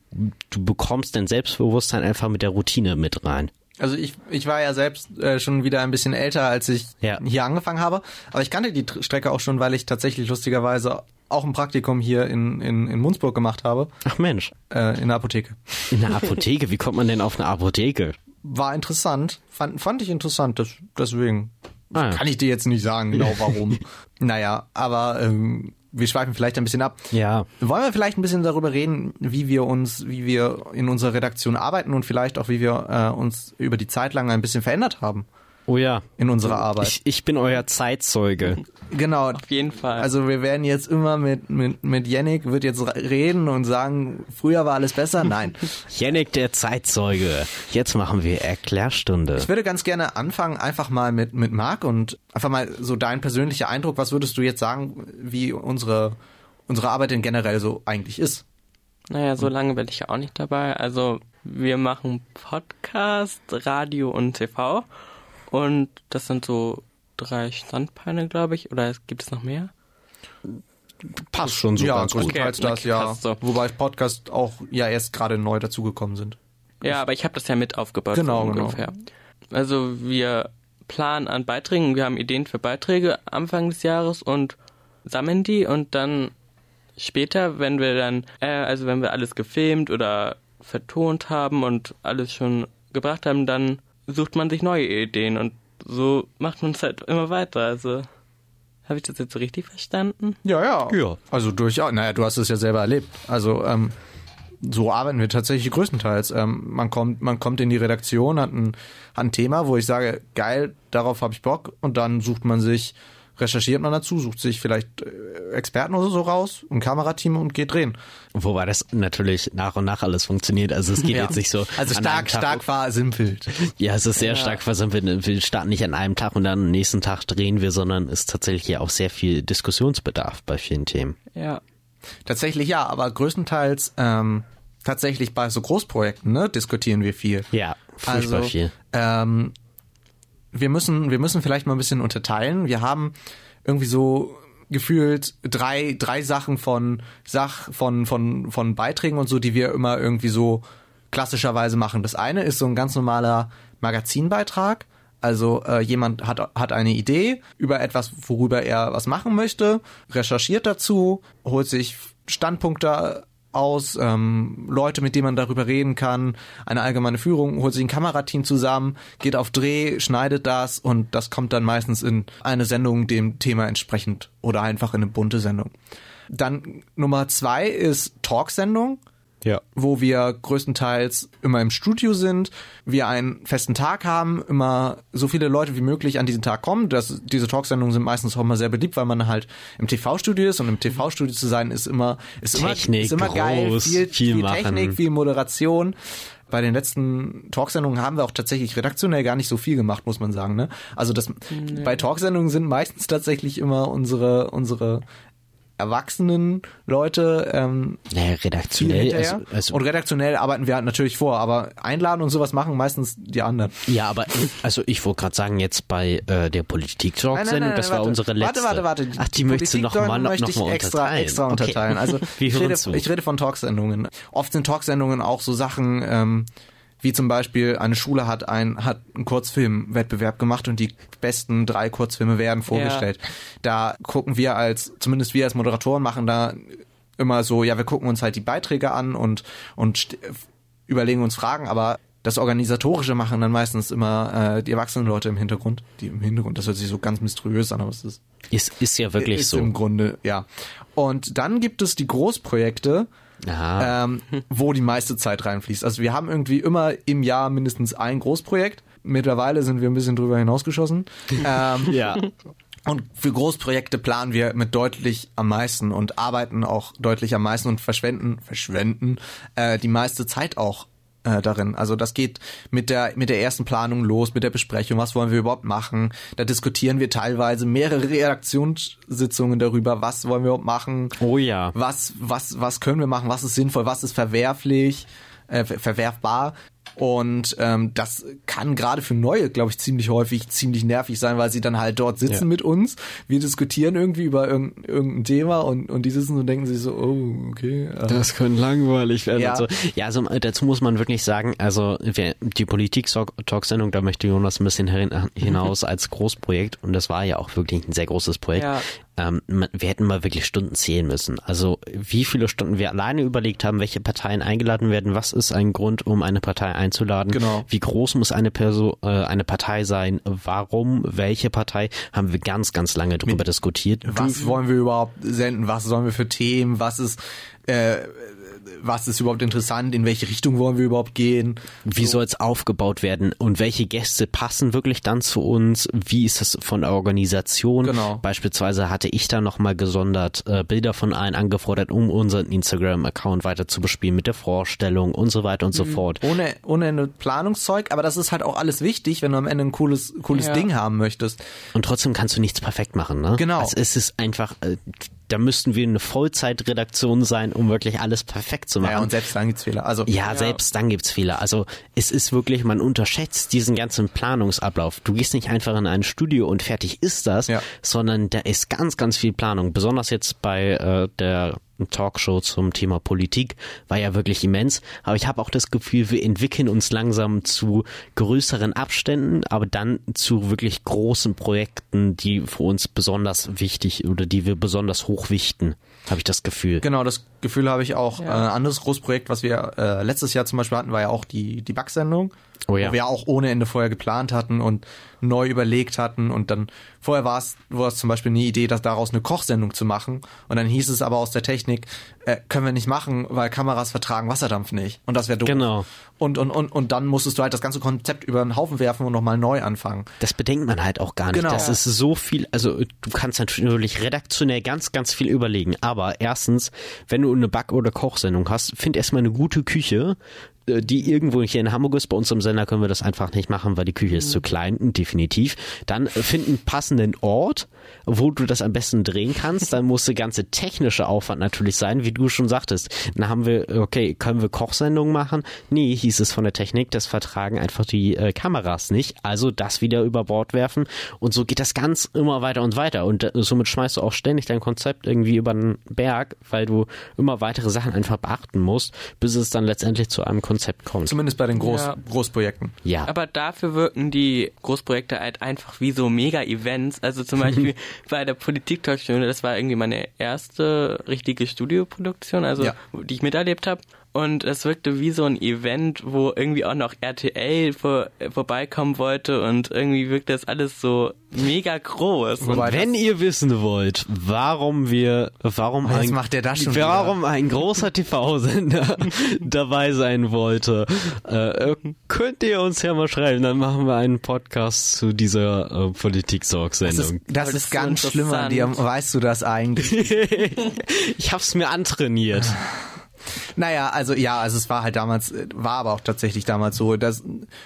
du bekommst dein Selbstbewusstsein einfach mit der Routine mit rein. Also ich, ich war ja selbst äh, schon wieder ein bisschen älter, als ich Ja. hier angefangen habe. Aber ich kannte die Tr- Strecke auch schon, weil ich tatsächlich lustigerweise auch ein Praktikum hier in, in, in Munzburg gemacht habe, Ach Mensch. äh, in der Apotheke. In einer Apotheke? Wie kommt man denn auf eine Apotheke? War interessant, fand, fand ich interessant, das, deswegen Ah, ja. kann ich dir jetzt nicht sagen, genau warum. naja, aber ähm, wir schweifen vielleicht ein bisschen ab. Ja. Wollen wir vielleicht ein bisschen darüber reden, wie wir uns, wie wir in unserer Redaktion arbeiten und vielleicht auch, wie wir äh, uns über die Zeit lang ein bisschen verändert haben Oh ja. in unserer Arbeit. Ich, ich bin euer Zeitzeuge. genau. Auf jeden Fall. Also wir werden jetzt immer mit, mit, mit Yannick wird jetzt reden und sagen, früher war alles besser. Nein. Yannick der Zeitzeuge. Jetzt machen wir Erklärstunde. Ich würde ganz gerne anfangen, einfach mal mit, mit Marc und einfach mal so dein persönlicher Eindruck. Was würdest du jetzt sagen, wie unsere, unsere Arbeit denn generell so eigentlich ist? Naja, so lange bin ich ja auch nicht dabei. Also wir machen Podcast, Radio und TV. Und das sind so drei Standbeine, glaube ich. Oder gibt es noch mehr? Passt schon so ja, ganz gut. Okay, das, okay, ja. passt so. Wobei Podcast auch ja erst gerade neu dazugekommen sind. Ja, aber ich habe das ja mit aufgebaut. Genau, so genau. ungefähr. Also wir planen an Beiträgen, wir haben Ideen für Beiträge Anfang des Jahres und sammeln die und dann später, wenn wir dann, äh, also wenn wir alles gefilmt oder vertont haben und alles schon gebracht haben, dann sucht man sich neue Ideen und so macht man es halt immer weiter. Also habe ich das jetzt so richtig verstanden? Ja, ja. Ja. Also durchaus. Naja, du hast es ja selber erlebt. Also ähm, so arbeiten wir tatsächlich größtenteils. Ähm, man kommt, man kommt in die Redaktion, hat ein, hat ein Thema, wo ich sage, geil, darauf habe ich Bock, und dann sucht man sich recherchiert man dazu, sucht sich vielleicht äh, Experten oder so raus, ein Kamerateam und geht drehen. Wobei das natürlich nach und nach alles funktioniert. Also es geht Ja. jetzt nicht so. Also an einem stark, stark versimpelt. Ja, es ist sehr stark versimpelt. Wir starten nicht an einem Tag und dann am nächsten Tag drehen wir, sondern es ist tatsächlich hier auch sehr viel Diskussionsbedarf bei vielen Themen. Ja. Tatsächlich ja, aber größtenteils ähm, tatsächlich bei so Großprojekten ne, diskutieren wir viel. Ja, furchtbar also, viel. Ähm, wir müssen, wir müssen vielleicht mal ein bisschen unterteilen. Wir haben irgendwie so gefühlt drei, drei Sachen von Sach, von, von, von Beiträgen und so, die wir immer irgendwie so klassischerweise machen. Das eine ist so ein ganz normaler Magazinbeitrag. Also äh, jemand hat, hat eine Idee über etwas, worüber er was machen möchte, recherchiert dazu, holt sich Standpunkte aus, ähm, Leute, mit denen man darüber reden kann, eine allgemeine Führung, holt sich ein Kamerateam zusammen, geht auf Dreh, schneidet das und das kommt dann meistens in eine Sendung dem Thema entsprechend oder einfach in eine bunte Sendung. Dann Nummer zwei ist Talksendung Ja. wo wir größtenteils immer im Studio sind, wir einen festen Tag haben, immer so viele Leute wie möglich an diesen Tag kommen. Das, diese Talksendungen sind meistens auch immer sehr beliebt, weil man halt im TV-Studio ist und im TV-Studio zu sein ist immer ist Technik, immer, ist immer geil, groß, viel, viel viel machen. Technik, viel Moderation. Bei den letzten Talksendungen haben wir auch tatsächlich redaktionell gar nicht so viel gemacht, muss man sagen. Ne? Also das bei Talksendungen sind meistens tatsächlich immer unsere unsere erwachsenen Leute ähm, Naja, redaktionell. Also, also, und redaktionell arbeiten wir halt natürlich vor, aber einladen und sowas machen meistens die anderen. ja, aber also ich wollte gerade sagen, jetzt bei äh, der Politik-Talk-Sendung, das war warte. unsere letzte. Warte, warte, warte. Ach, die möchtest du noch mal, noch, mal extra, unterteilen. extra Okay. unterteilen. Also Wir ich rede, ich rede von Talksendungen. Oft sind Talksendungen auch so Sachen, ähm, wie zum Beispiel eine Schule hat ein hat einen Kurzfilmwettbewerb gemacht und die besten drei Kurzfilme werden vorgestellt. Da gucken wir als zumindest wir als Moderatoren machen da immer so, ja, wir gucken uns halt die Beiträge an und und überlegen uns Fragen, aber das Organisatorische machen dann meistens immer äh, die erwachsenen Leute im Hintergrund. Die im Hintergrund, das hört sich so ganz mysteriös an, aber es ist Ist, ist ja wirklich ist so. im Grunde, ja. Und dann gibt es die Großprojekte. Ähm, wo die meiste Zeit reinfließt. Also wir haben irgendwie immer im Jahr mindestens ein Großprojekt. Mittlerweile sind wir ein bisschen drüber hinausgeschossen. Ähm, ja. und für Großprojekte planen wir mit deutlich am meisten und arbeiten auch deutlich am meisten und verschwenden, verschwenden äh, die meiste Zeit auch äh, darin. Also das geht mit der mit der ersten Planung los, mit der Besprechung, was wollen wir überhaupt machen. Da diskutieren wir teilweise mehrere Redaktionssitzungen darüber, was wollen wir überhaupt machen, Oh ja. was was was können wir machen, was ist sinnvoll, was ist verwerflich, äh, ver- verwerfbar. Und ähm, das kann gerade für Neue, glaube ich, ziemlich häufig ziemlich nervig sein, weil sie dann halt dort sitzen Ja. mit uns. Wir diskutieren irgendwie über irgendein, irgendein Thema und, und die sitzen und denken sich so, oh, okay. äh, Das könnte langweilig werden. Ja. So. ja also äh, dazu muss man wirklich sagen, also wer, die Politik-Talk-Sendung, da möchte Jonas ein bisschen hin- hinaus als Großprojekt und das war ja auch wirklich ein sehr großes Projekt. Ja. Ähm, wir hätten mal wirklich Stunden zählen müssen. Also wie viele Stunden wir alleine überlegt haben, welche Parteien eingeladen werden, was ist ein Grund, um eine Partei einzuladen, Genau. wie groß muss eine Person, äh, eine Partei sein, warum, welche Partei, haben wir ganz, ganz lange drüber diskutiert. was wollen wir überhaupt senden, was sollen wir für Themen, was ist, äh, was ist überhaupt interessant, in welche Richtung wollen wir überhaupt gehen. Wie soll es aufgebaut werden und welche Gäste passen wirklich dann zu uns? Wie ist das von der Organisation? Genau. Beispielsweise hatte ich da nochmal gesondert äh, Bilder von allen angefordert, um unseren Instagram-Account weiter zu bespielen mit der Vorstellung und so weiter und so fort. Ohne, ohne Ende Planungszeug, aber das ist halt auch alles wichtig, wenn du am Ende ein cooles, cooles Ja. Ding haben möchtest. Und trotzdem kannst du nichts perfekt machen, ne? Genau. Also es ist einfach, äh, da müssten wir eine Vollzeitredaktion sein, um wirklich alles perfekt zu machen. Ja, und selbst dann gibt's Fehler. Also, Ja, selbst dann gibt's Fehler. Also es ist wirklich, man unterschätzt diesen ganzen Planungsablauf. Du gehst nicht einfach in ein Studio und fertig ist das, Ja. sondern da ist ganz, ganz viel Planung. Besonders jetzt bei äh, der Talkshow zum Thema Politik war ja wirklich immens. Aber ich habe auch das Gefühl, wir entwickeln uns langsam zu größeren Abständen, aber dann zu wirklich großen Projekten, die für uns besonders wichtig oder die wir besonders hochwichten. habe ich das Gefühl. Genau, das Gefühl habe ich auch. Ja. Äh, ein anderes Großprojekt, was wir äh, letztes Jahr zum Beispiel hatten, war ja auch die, die Backsendung. Oh ja. Wo wir auch ohne Ende vorher geplant hatten und neu überlegt hatten. Und dann vorher war es, war es zum Beispiel eine Idee, dass daraus eine Kochsendung zu machen. Und dann hieß es aber aus der Technik, äh, können wir nicht machen, weil Kameras vertragen Wasserdampf nicht. Und das wäre doof. Genau. Und, und, und, und dann musstest du halt das ganze Konzept über den Haufen werfen und nochmal neu anfangen. Das bedenkt man halt auch gar nicht. Genau. Das ist so viel, also du kannst natürlich redaktionell ganz, ganz viel überlegen. Aber erstens, wenn du eine Back- oder Kochsendung hast, find erstmal eine gute Küche, die irgendwo hier in Hamburg ist. Bei uns im Sender können wir das einfach nicht machen, weil die Küche ist mhm. zu klein, definitiv. Dann finden passenden Ort, wo du das am besten drehen kannst. Dann muss der ganze technische Aufwand natürlich sein, wie du schon sagtest. Dann haben wir, okay, können wir Kochsendungen machen? Nee, hieß es von der Technik, das vertragen einfach die äh, Kameras nicht. Also das wieder über Bord werfen. Und so geht das ganz immer weiter und weiter. Und äh, somit schmeißt du auch ständig dein Konzept irgendwie über den Berg, weil du immer weitere Sachen einfach beachten musst, bis es dann letztendlich zu einem Konzept Konzept kommt. Zumindest bei den Groß ja. Großprojekten. Ja. Aber dafür wirken die Großprojekte halt einfach wie so Mega-Events. Also zum Beispiel bei der Politik-Talkstunde, das war irgendwie meine erste richtige Studioproduktion, also ja. die ich miterlebt habe. Und es wirkte wie so ein Event, wo irgendwie auch noch RTL vor, vorbeikommen wollte und irgendwie wirkte das alles so mega groß. Und wenn ihr wissen wollt, warum wir, warum ein, macht der das schon warum wieder? ein großer TV-Sender dabei sein wollte, äh, könnt ihr uns ja mal schreiben, dann machen wir einen Podcast zu dieser äh, Politik-Sorg-Sendung. Das ist, das ist, ist ganz so schlimm an dir. Weißt du das eigentlich? ich hab's mir antrainiert. Naja, also ja, also es war halt damals, war aber auch tatsächlich damals so. Das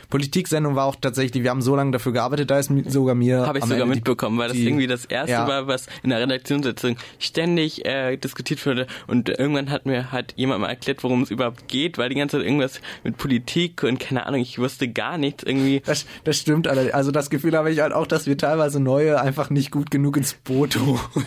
Politiksendung war auch tatsächlich, wir haben so lange dafür gearbeitet, da ist sogar mir. Habe ich sogar Ende mitbekommen, weil das irgendwie das erste ja. war, was in der Redaktionssitzung ständig äh, diskutiert wurde. Und irgendwann hat mir halt jemand mal erklärt, worum es überhaupt geht, weil die ganze Zeit irgendwas mit Politik und keine Ahnung, ich wusste gar nichts irgendwie. Das, das stimmt, also das Gefühl habe ich halt auch, dass wir teilweise neue einfach nicht gut genug ins Boot holen.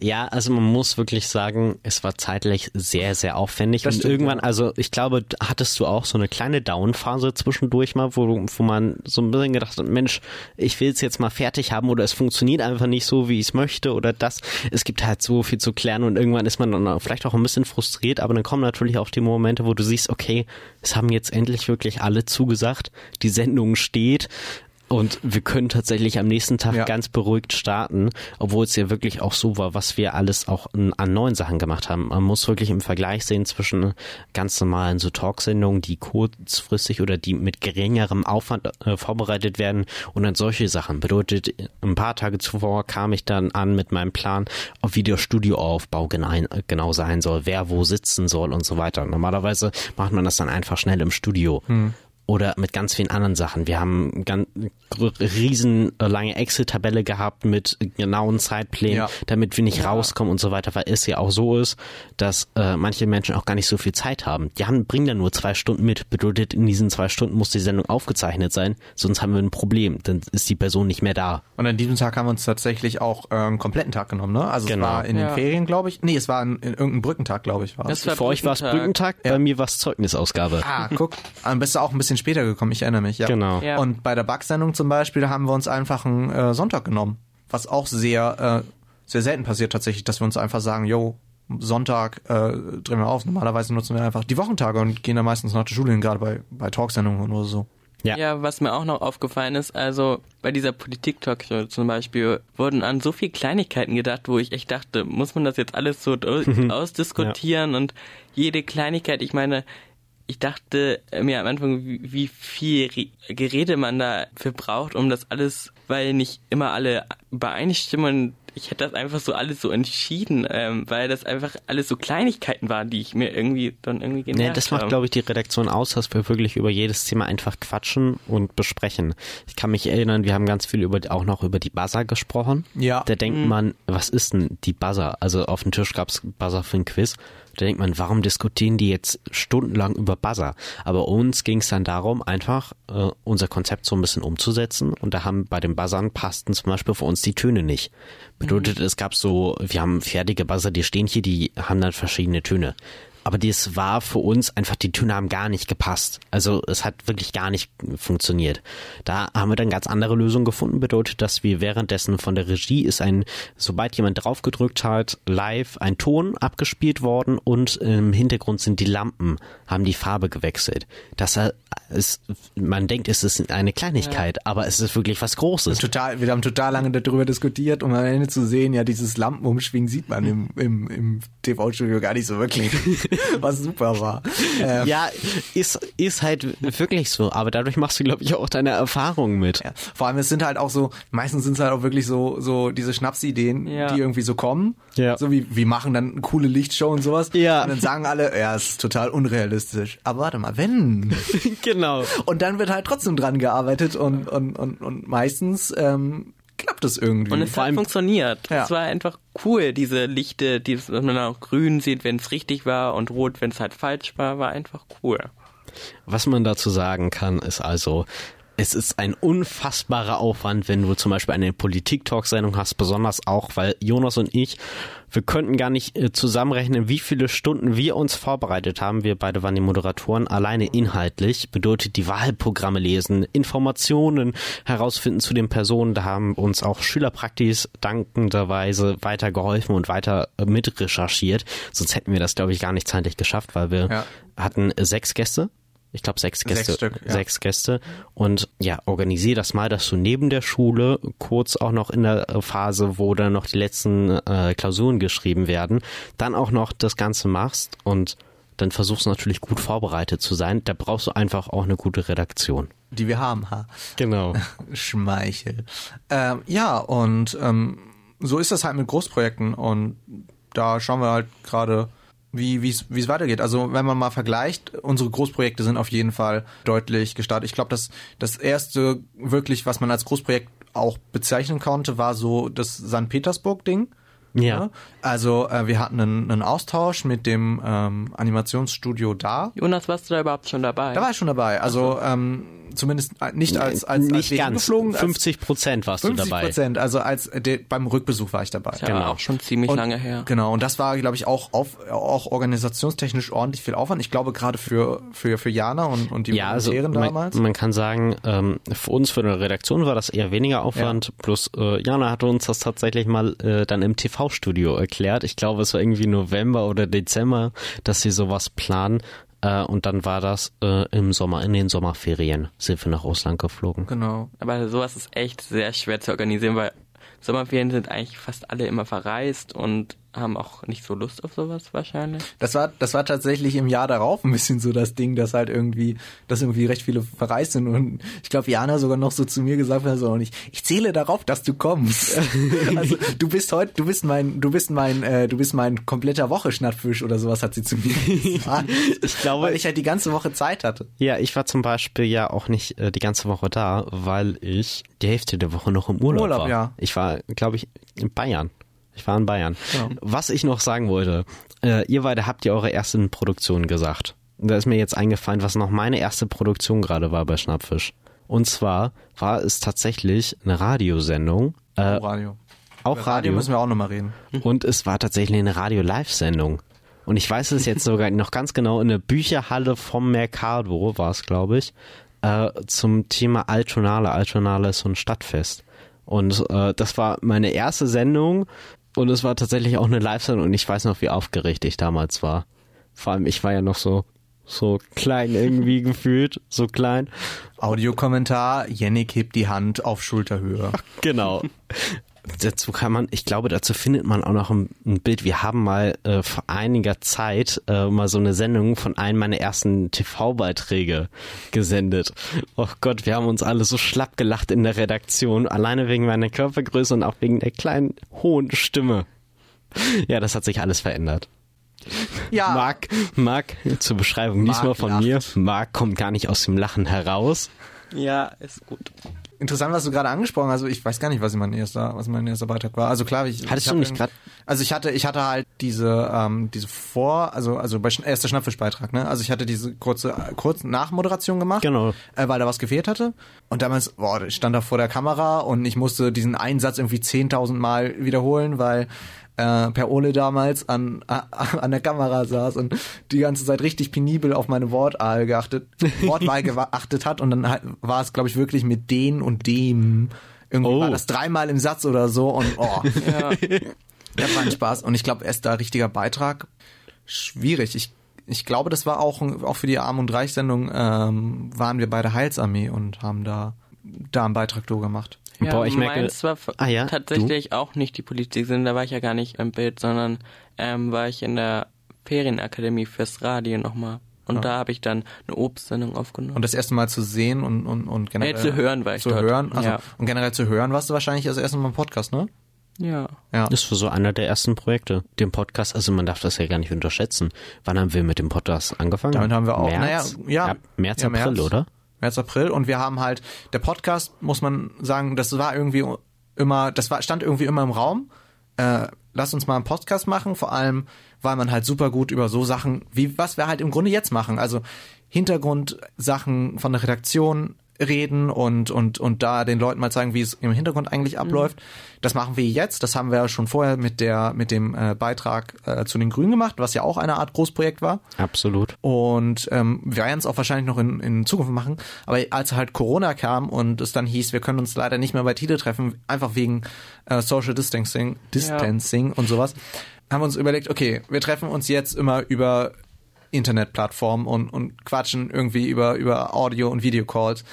Ja, also man muss wirklich sagen, es war zeitlich sehr, sehr aufwendig. Das und stimmt, irgendwann, ja. also ich glaube, hattest du auch so eine kleine Down-Phase zwischendurch mal, wo, wo man so ein bisschen gedacht hat, Mensch, ich will es jetzt mal fertig haben oder es funktioniert einfach nicht so, wie ich es möchte oder das. Es gibt halt so viel zu klären und irgendwann ist man dann vielleicht auch ein bisschen frustriert, aber dann kommen natürlich auch die Momente, wo du siehst, okay, es haben jetzt endlich wirklich alle zugesagt, die Sendung steht, und wir können tatsächlich am nächsten Tag ja. ganz beruhigt starten, obwohl es ja wirklich auch so war, was wir alles auch an neuen Sachen gemacht haben. Man muss wirklich im Vergleich sehen zwischen ganz normalen so Talksendungen, die kurzfristig oder die mit geringerem Aufwand äh, vorbereitet werden und dann solche Sachen. Bedeutet, ein paar Tage zuvor kam ich dann an mit meinem Plan, wie der Studioaufbau genau, genau sein soll, wer wo sitzen soll und so weiter. Normalerweise macht man das dann einfach schnell im Studio. Hm oder mit ganz vielen anderen Sachen. Wir haben ganz riesen äh, lange Excel-Tabelle gehabt mit genauen Zeitplänen, ja. damit wir nicht ja. rauskommen und so weiter, weil es ja auch so ist, dass äh, manche Menschen auch gar nicht so viel Zeit haben. Die haben, bringen dann nur zwei Stunden mit. Bedeutet, in diesen zwei Stunden muss die Sendung aufgezeichnet sein, sonst haben wir ein Problem. Dann ist die Person nicht mehr da. Und an diesem Tag haben wir uns tatsächlich auch äh, einen kompletten Tag genommen, ne? Also genau. es war in ja. den Ferien, glaube ich. Nee, es war in, in irgendeinem Brückentag, glaube ich. War es. Für euch war es Brückentag, bei mir war es Zeugnisausgabe. Ah, guck. Am besten auch ein bisschen bisschen später gekommen, ich erinnere mich, ja. Genau. Ja. Und bei der Backsendung zum Beispiel haben wir uns einfach einen äh, Sonntag genommen. Was auch sehr, äh, sehr selten passiert tatsächlich, dass wir uns einfach sagen, yo, Sonntag äh, drehen wir auf. Normalerweise nutzen wir einfach die Wochentage und gehen dann meistens nach der Schule hin, gerade bei, bei Talksendungen oder so. Ja. ja, was mir auch noch aufgefallen ist, also bei dieser Politik-Talkshow zum Beispiel wurden an so viel Kleinigkeiten gedacht, wo ich echt dachte, muss man das jetzt alles so ausdiskutieren ja. und jede Kleinigkeit, ich meine, ich dachte mir am Anfang, wie viel Gerede man dafür braucht, um das alles, weil nicht immer alle übereinstimmen ich hätte das einfach so alles so entschieden, ähm, weil das einfach alles so Kleinigkeiten waren, die ich mir irgendwie dann irgendwie genervt nee, das macht, glaube ich, die Redaktion aus, dass wir wirklich über jedes Thema einfach quatschen und besprechen. Ich kann mich erinnern, wir haben ganz viel über auch noch über die Buzzer gesprochen. Ja. Da denkt mhm. man, was ist denn die Buzzer? Also auf dem Tisch gab's Buzzer für ein Quiz. Da denkt man, warum diskutieren die jetzt stundenlang über Buzzer? Aber uns ging es dann darum, einfach äh, unser Konzept so ein bisschen umzusetzen. Und da haben bei den Buzzern passten zum Beispiel für uns die Töne nicht. Bedeutet, mhm. es gab so, wir haben fertige Buzzer, die stehen hier, die haben dann verschiedene Töne. Aber das war für uns einfach, die Töne haben gar nicht gepasst. Also es hat wirklich gar nicht funktioniert. Da haben wir dann ganz andere Lösungen gefunden, bedeutet, dass wir währenddessen von der Regie ist ein, sobald jemand draufgedrückt hat, live ein Ton abgespielt worden und im Hintergrund sind die Lampen, haben die Farbe gewechselt. Das ist, man denkt, es ist eine Kleinigkeit, ja. aber es ist wirklich was Großes. Total, wir haben total lange darüber diskutiert, um am Ende zu sehen, ja, dieses Lampenumschwingen sieht man im, im, im TV-Studio gar nicht so wirklich. was super war. Ähm, ja, ist, ist halt wirklich so, aber dadurch machst du, glaube ich, auch deine Erfahrungen mit. Ja. Vor allem, es sind halt auch so, meistens sind es halt auch wirklich so, so diese Schnapsideen, ja. die irgendwie so kommen. Ja. So wie, wir machen dann eine coole Lichtshow und sowas. Ja. Und dann sagen alle, ja, es ist total unrealistisch. Aber warte mal, wenn. genau. Und dann wird halt trotzdem dran gearbeitet und, und, und, und meistens ähm, klappt es irgendwie. Und es hat funktioniert. Ja. Es war einfach cool, diese Lichte, die man auch grün sieht, wenn es richtig war und rot, wenn es halt falsch war, war einfach cool. Was man dazu sagen kann, ist also, es ist ein unfassbarer Aufwand, wenn du zum Beispiel eine Politik-Talk-Sendung hast, besonders auch, weil Jonas und ich, wir könnten gar nicht äh, zusammenrechnen, wie viele Stunden wir uns vorbereitet haben. Wir beide waren die Moderatoren, alleine inhaltlich, bedeutet die Wahlprogramme lesen, Informationen herausfinden zu den Personen. Da haben uns auch Schülerpraktis dankenderweise weitergeholfen und weiter äh, mitrecherchiert. Sonst hätten wir das, glaube ich, gar nicht zeitlich geschafft, weil wir ja. hatten sechs Gäste ich glaube sechs Gäste, sechs, Stück, ja. sechs Gäste und ja, organisier das mal, dass du neben der Schule kurz auch noch in der Phase, wo dann noch die letzten äh, Klausuren geschrieben werden, dann auch noch das Ganze machst und dann versuchst du natürlich gut vorbereitet zu sein. Da brauchst du einfach auch eine gute Redaktion. Die wir haben, ha. Genau. Schmeichel. Ähm, ja, und ähm, so ist das halt mit Großprojekten und da schauen wir halt gerade, wie wie es weitergeht. Also wenn man mal vergleicht, unsere Großprojekte sind auf jeden Fall deutlich gestartet. Ich glaube, das das erste wirklich, was man als Großprojekt auch bezeichnen konnte, war so das St. Petersburg Ding. Ja. Also äh, wir hatten einen, einen Austausch mit dem ähm, Animationsstudio da. Jonas, warst du da überhaupt schon dabei? Da war ich schon dabei. Also ähm, zumindest nicht als als, nicht als ganz. geflogen. 50 Prozent warst 50 du dabei. 50 Prozent, also als de, beim Rückbesuch war ich dabei. Ja, genau. auch schon ziemlich und, lange her. Genau, und das war, glaube ich, auch auf, auch organisationstechnisch ordentlich viel Aufwand. Ich glaube gerade für für für Jana und und die ja, also damals. Man, man kann sagen, ähm, für uns für eine Redaktion war das eher weniger Aufwand. Ja. Plus äh, Jana hatte uns das tatsächlich mal äh, dann im TV-Studio erklärt. Ich glaube, es war irgendwie November oder Dezember, dass sie sowas planen. Äh, und dann war das äh, im Sommer, in den Sommerferien sind wir nach Russland geflogen. Genau. Aber sowas ist echt sehr schwer zu organisieren, weil Sommerferien sind eigentlich fast alle immer verreist und haben auch nicht so Lust auf sowas wahrscheinlich. Das war, das war tatsächlich im Jahr darauf ein bisschen so das Ding, dass halt irgendwie, dass irgendwie recht viele verreist sind und ich glaube, Jana sogar noch so zu mir gesagt hat, so, und ich, ich zähle darauf, dass du kommst. also du bist heute, du bist mein, du bist mein, äh, du bist mein kompletter Woche Schnattfisch oder sowas hat sie zu mir gesagt. ich glaube, weil ich halt die ganze Woche Zeit hatte. Ja, ich war zum Beispiel ja auch nicht äh, die ganze Woche da, weil ich die Hälfte der Woche noch im Urlaub, Urlaub war. Ja. Ich war, glaube ich, in Bayern. Ich war in Bayern. Genau. Was ich noch sagen wollte, äh, ihr beide habt ja eure ersten Produktionen gesagt. Da ist mir jetzt eingefallen, was noch meine erste Produktion gerade war bei Schnappfisch. Und zwar war es tatsächlich eine Radiosendung. Äh, oh, Radio. Auch Radio. Radio müssen wir auch nochmal reden. Und es war tatsächlich eine Radio-Live-Sendung. Und ich weiß es jetzt sogar noch ganz genau, in der Bücherhalle vom Mercado war es, glaube ich, äh, zum Thema Altonale. Altonale ist so ein Stadtfest. Und äh, das war meine erste Sendung und es war tatsächlich auch eine Live-Sendung und ich weiß noch, wie aufgeregt ich damals war. Vor allem, ich war ja noch so, so klein irgendwie gefühlt, so klein. Audiokommentar, Yannick hebt die Hand auf Schulterhöhe. Genau dazu kann man, ich glaube, dazu findet man auch noch ein, ein Bild. Wir haben mal äh, vor einiger Zeit äh, mal so eine Sendung von einem meiner ersten TV-Beiträge gesendet. Oh Gott, wir haben uns alle so schlapp gelacht in der Redaktion, alleine wegen meiner Körpergröße und auch wegen der kleinen, hohen Stimme. Ja, das hat sich alles verändert. Ja. Marc, Marc, zur Beschreibung diesmal von lacht. mir. Marc kommt gar nicht aus dem Lachen heraus. Ja, ist gut interessant, was du gerade angesprochen hast. Also ich weiß gar nicht, was mein erster, was mein erster Beitrag war. Also klar, ich hattest ich du nicht gerade? Also ich hatte, ich hatte halt diese, ähm, diese Vor, also also bei erster Schnappfischbeitrag, ne? Also ich hatte diese kurze, kurze Nachmoderation gemacht, genau, äh, weil da was gefehlt hatte. Und damals, boah, ich stand da vor der Kamera und ich musste diesen Einsatz irgendwie 10.000 Mal wiederholen, weil äh, Per Ole damals an, an der Kamera saß und die ganze Zeit richtig penibel auf meine Wortwahl geachtet, Wortwahl geachtet hat und dann war es, glaube ich, wirklich mit den und dem. Irgendwie Oh. war das dreimal im Satz oder so und oh. Ja. Das war ein Spaß. Und ich glaube, erst da richtiger Beitrag, schwierig. Ich, ich glaube, das war auch, auch für die Arm- und Reich-Sendung, ähm, waren wir bei der Heilsarmee und haben da, da einen Beitrag drüber gemacht. Ja, Boah, ich merke- meins war Ah ja, tatsächlich auch nicht die Politik, sondern da war ich ja gar nicht im Bild, sondern ähm, war ich in der Ferienakademie fürs Radio nochmal. Und da habe ich dann eine Obstsendung aufgenommen. Und das erste Mal zu sehen und, und, und generell. Nee, zu hören war ich Zu dort. hören, also, Ja. und generell zu hören warst du wahrscheinlich das erste Mal im Podcast, ne? ja. Ja. Das war so einer der ersten Projekte. Den Podcast, also man darf das ja gar nicht unterschätzen. Wann haben wir mit dem Podcast angefangen? Damit haben wir auch, März? naja, ja. März, Ja, April, März. oder? März, April und wir haben halt, der Podcast, muss man sagen, das war irgendwie immer, das war, stand irgendwie immer im Raum. Äh, lass uns mal einen Podcast machen, vor allem, weil man halt super gut über so Sachen, wie was wir halt im Grunde jetzt machen, also Hintergrundsachen von der Redaktion reden und, und, und da den Leuten mal zeigen, wie es im Hintergrund eigentlich abläuft. Das machen wir jetzt. Das haben wir ja schon vorher mit der, mit dem äh, Beitrag äh, zu den Grünen gemacht, was ja auch eine Art Großprojekt war. Absolut. Und ähm, wir werden es auch wahrscheinlich noch in, in Zukunft machen. Aber als halt Corona kam und es dann hieß, wir können uns leider nicht mehr bei Tide treffen, einfach wegen äh, Social Distancing, Distancing und sowas, haben wir uns überlegt, okay, wir treffen uns jetzt immer über Internetplattformen und, und quatschen irgendwie über, über Audio- und Videocalls.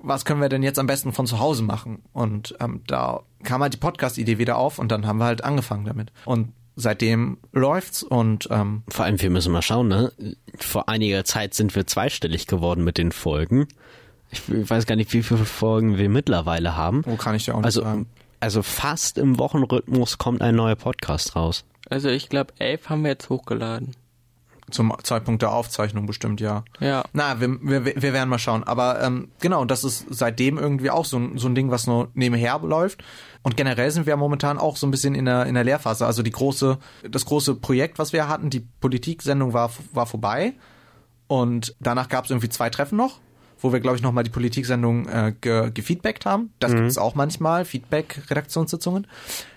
Was können wir denn jetzt am besten von zu Hause machen? Und ähm, da kam halt die Podcast-Idee wieder auf und dann haben wir halt angefangen damit. Und seitdem läuft's und ähm, Vor allem, wir müssen mal schauen, ne? Vor einiger Zeit sind wir zweistellig geworden mit den Folgen. Ich weiß gar nicht, wie viele Folgen wir mittlerweile haben. wo kann ich dir auch nicht Also, sagen. also fast im Wochenrhythmus kommt ein neuer Podcast raus. Also ich glaube, elf haben wir jetzt hochgeladen. Zum Zeitpunkt der Aufzeichnung bestimmt, ja. Ja. Na, wir, wir, wir werden mal schauen. Aber ähm, genau, das ist seitdem irgendwie auch so ein, so ein Ding, was nur nebenher läuft. Und generell sind wir momentan auch so ein bisschen in der, in der Lehrphase. Also die große, das große Projekt, was wir hatten, die Politiksendung war, war vorbei. Und danach gab es irgendwie zwei Treffen noch, wo wir, glaube ich, nochmal die Politiksendung äh, ge, gefeedbackt haben. Das gibt es auch manchmal, Feedback-Redaktionssitzungen.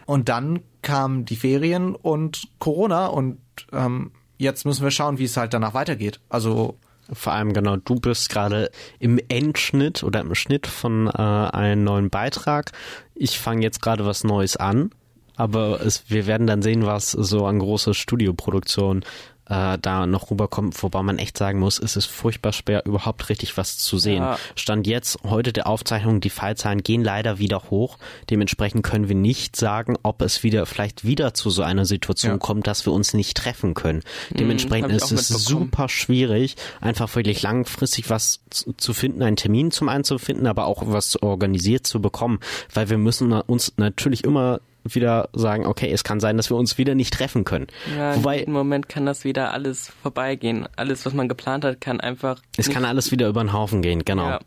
Und dann kamen die Ferien und Corona und ähm, jetzt müssen wir schauen, wie es halt danach weitergeht. Also Vor allem genau, du bist gerade im Endschnitt oder im Schnitt von äh, einem neuen Beitrag. Ich fange jetzt gerade was Neues an, aber es, wir werden dann sehen, was so an große Studioproduktion äh, da noch rüberkommt, wobei man echt sagen muss, es ist furchtbar schwer, überhaupt richtig was zu sehen. Ja. Stand jetzt heute der Aufzeichnung, die Fallzahlen gehen leider wieder hoch. Dementsprechend können wir nicht sagen, ob es wieder vielleicht wieder zu so einer Situation Ja. kommt, dass wir uns nicht treffen können. Dementsprechend hab ich ist es super schwierig, einfach wirklich langfristig was zu finden, einen Termin zum einen zu finden, aber auch was organisiert zu bekommen, weil wir müssen uns natürlich immer wieder sagen, okay, es kann sein, dass wir uns wieder nicht treffen können. Ja, im Wobei Wobei, Moment kann das wieder alles vorbeigehen. Alles, was man geplant hat, kann einfach. es nicht- kann alles wieder über den Haufen gehen, genau. Ja.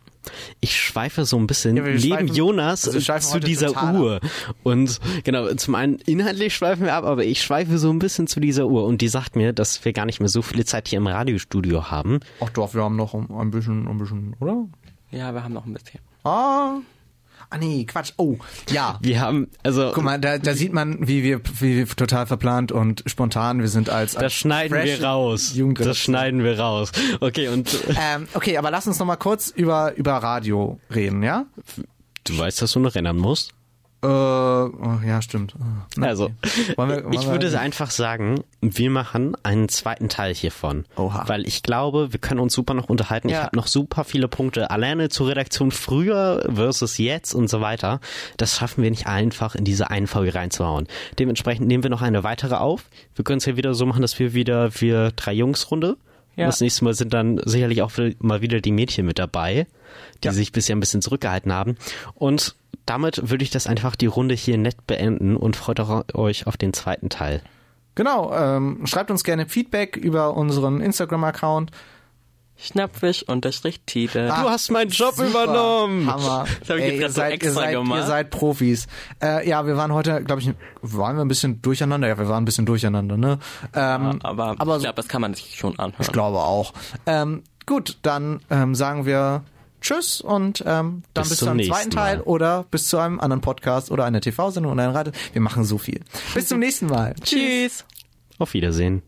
Ich schweife so ein bisschen Ja, wir neben schweifen- Jonas also zu dieser Uhr. Und genau, zum einen inhaltlich schweifen wir ab, aber ich schweife so ein bisschen zu dieser Uhr und die sagt mir, dass wir gar nicht mehr so viele Zeit hier im Radiostudio haben. Ach doch, wir haben noch ein bisschen, ein bisschen, oder? Ja, wir haben noch ein bisschen. Ah. Ah nee, Quatsch. Oh, ja. Wir haben, also Guck mal, da, da sieht man, wie wir, wie wir total verplant und spontan wir sind als. Das als schneiden fresh wir raus. Das schneiden wir raus. Okay, und äh, Ähm, okay, aber lass uns noch mal kurz über, über Radio reden, ja? du weißt, dass du noch erinnern musst? Äh, oh, ja, stimmt. Na, Also. Wollen wir- wollen ich würde einfach sagen, wir machen einen zweiten Teil hiervon. Oha. Weil ich glaube, wir können uns super noch unterhalten. Ich Ja. habe noch super viele Punkte. Alleine zur Redaktion früher versus jetzt und so weiter. Das schaffen wir nicht einfach in diese eine Folge reinzuhauen. Dementsprechend nehmen wir noch eine weitere auf. Wir können es ja wieder so machen, dass wir wieder wir drei Jungs Runde. Ja. Das nächste Mal sind dann sicherlich auch mal wieder die Mädchen mit dabei, die Ja. sich bisher ein bisschen zurückgehalten haben. Und damit würde ich das einfach die Runde hier nett beenden und freut euch auf den zweiten Teil. Genau, ähm, schreibt uns gerne Feedback über unseren Instagram-Account. Schnappfisch unterstrich Tide. Ah, du hast meinen Job Super, übernommen. Hammer. Das hab ich Ey, jetzt ihr, seid, ihr, extra seid, ihr gemacht. seid Profis. Äh, ja, wir waren heute, glaube ich, waren wir ein bisschen durcheinander. Ja, wir waren ein bisschen durcheinander, ne? Ähm, aber, aber ich glaube, das kann man sich schon anhören. ich glaube auch. Ähm, gut, dann ähm, sagen wir tschüss und ähm, dann Bis bis, zum zweiten Teil Mal. oder bis zu einem anderen Podcast oder einer TV-Sendung oder einem Radio. Wir machen so viel. Bis zum nächsten Mal. Tschüss. Auf Wiedersehen.